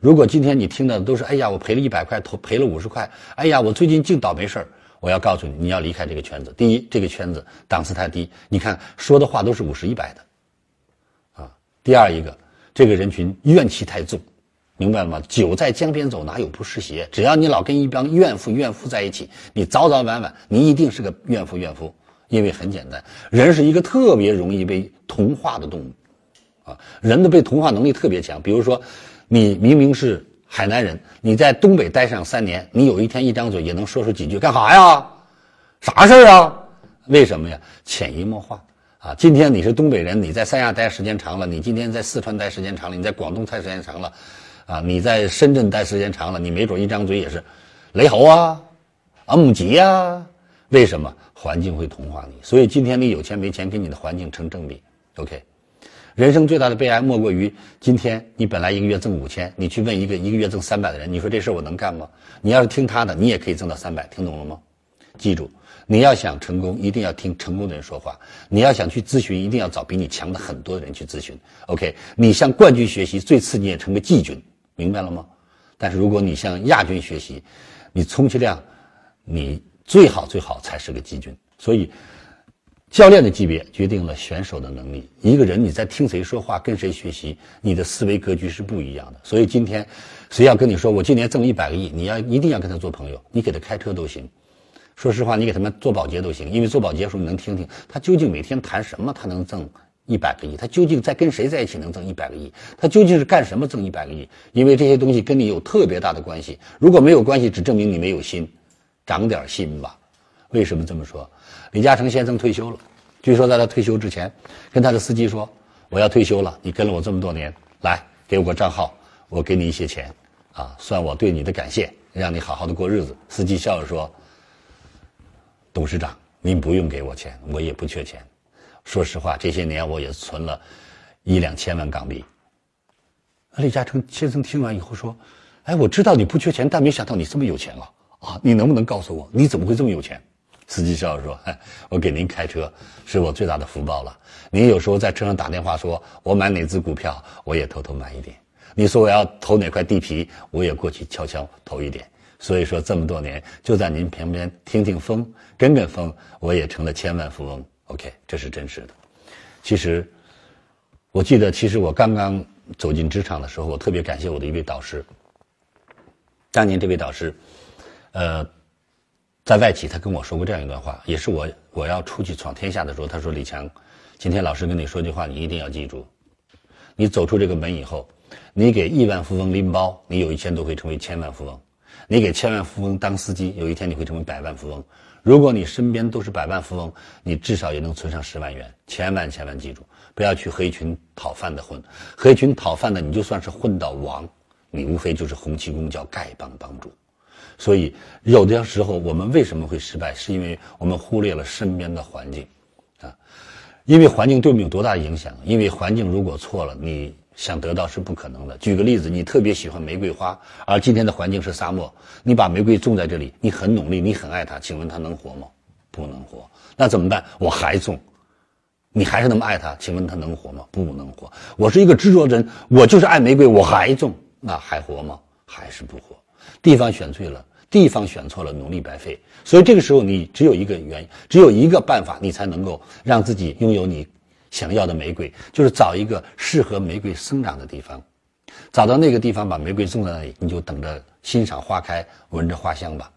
如果今天你听到的都是“哎呀，我赔了一百块，投赔了五十块”，哎呀，我最近净倒霉事儿，我要告诉你，你要离开这个圈子。第一，这个圈子档次太低，你看说的话都是五十一百的，啊。第二一个，这个人群怨气太重，明白了吗？酒在江边走，哪有不湿鞋？只要你老跟一帮怨妇怨妇在一起，你早早晚晚你一定是个怨妇怨妇。因为很简单，人是一个特别容易被同化的动物，啊，人的被同化能力特别强。比如说，你明明是海南人，你在东北待上三年，你有一天一张嘴也能说出几句干啥呀？啥事儿啊？为什么呀？潜移默化啊！今天你是东北人，你在三亚待时间长了，你今天在四川待时间长了，你在广东待时间长了，啊，你在深圳待时间长了，你没准一张嘴也是雷猴啊，啊母鸡呀。为什么环境会同化你？所以今天你有钱没钱跟你的环境成正比。OK，人生最大的悲哀莫过于今天你本来一个月挣五千，你去问一个一个月挣三百的人，你说这事我能干吗？你要是听他的，你也可以挣到三百，听懂了吗？记住，你要想成功，一定要听成功的人说话。你要想去咨询，一定要找比你强的很多的人去咨询。OK，你向冠军学习，最次你也成个季军，明白了吗？但是如果你向亚军学习，你充其量你。最好最好才是个季军，所以教练的级别决定了选手的能力。一个人你在听谁说话，跟谁学习，你的思维格局是不一样的。所以今天谁要跟你说我今年挣一百个亿，你要一定要跟他做朋友，你给他开车都行。说实话，你给他们做保洁都行，因为做保洁的时候你能听听他究竟每天谈什么，他能挣一百个亿，他究竟在跟谁在一起能挣一百个亿，他究竟是干什么挣一百个亿？因为这些东西跟你有特别大的关系。如果没有关系，只证明你没有心。长点心吧，为什么这么说？李嘉诚先生退休了，据说在他退休之前，跟他的司机说：“我要退休了，你跟了我这么多年，来给我个账号，我给你一些钱，啊，算我对你的感谢，让你好好的过日子。”司机笑着说：“董事长，您不用给我钱，我也不缺钱。说实话，这些年我也存了一两千万港币。”李嘉诚先生听完以后说：“哎，我知道你不缺钱，但没想到你这么有钱了。”啊，你能不能告诉我，你怎么会这么有钱？司机笑着说：“ 我给您开车是我最大的福报了。您有时候在车上打电话说，我买哪只股票，我也偷偷买一点。你说我要投哪块地皮，我也过去悄悄投一点。所以说这么多年，就在您旁边听听风，跟跟风，我也成了千万富翁。OK，这是真实的。其实，我记得，其实我刚刚走进职场的时候，我特别感谢我的一位导师。当年这位导师。呃，在外企，他跟我说过这样一段话，也是我我要出去闯天下的时候，他说：“李强，今天老师跟你说句话，你一定要记住。你走出这个门以后，你给亿万富翁拎包，你有一天都会成为千万富翁；你给千万富翁当司机，有一天你会成为百万富翁。如果你身边都是百万富翁，你至少也能存上十万元。千万千万记住，不要去和一群讨饭的混，和一群讨饭的，你就算是混到王，你无非就是洪七公叫丐帮帮主。”所以，有的时候我们为什么会失败，是因为我们忽略了身边的环境，啊，因为环境对我们有多大影响？因为环境如果错了，你想得到是不可能的。举个例子，你特别喜欢玫瑰花，而今天的环境是沙漠，你把玫瑰种在这里，你很努力，你很爱它，请问它能活吗？不能活。那怎么办？我还种，你还是那么爱它，请问它能活吗？不能活。我是一个执着的人，我就是爱玫瑰，我还种，那还活吗？还是不活。地方选对了。地方选错了，努力白费。所以这个时候，你只有一个原因，只有一个办法，你才能够让自己拥有你想要的玫瑰，就是找一个适合玫瑰生长的地方，找到那个地方，把玫瑰种在那里，你就等着欣赏花开，闻着花香吧。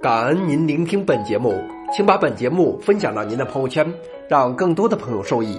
感恩您聆听本节目，请把本节目分享到您的朋友圈，让更多的朋友受益。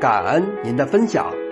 感恩您的分享。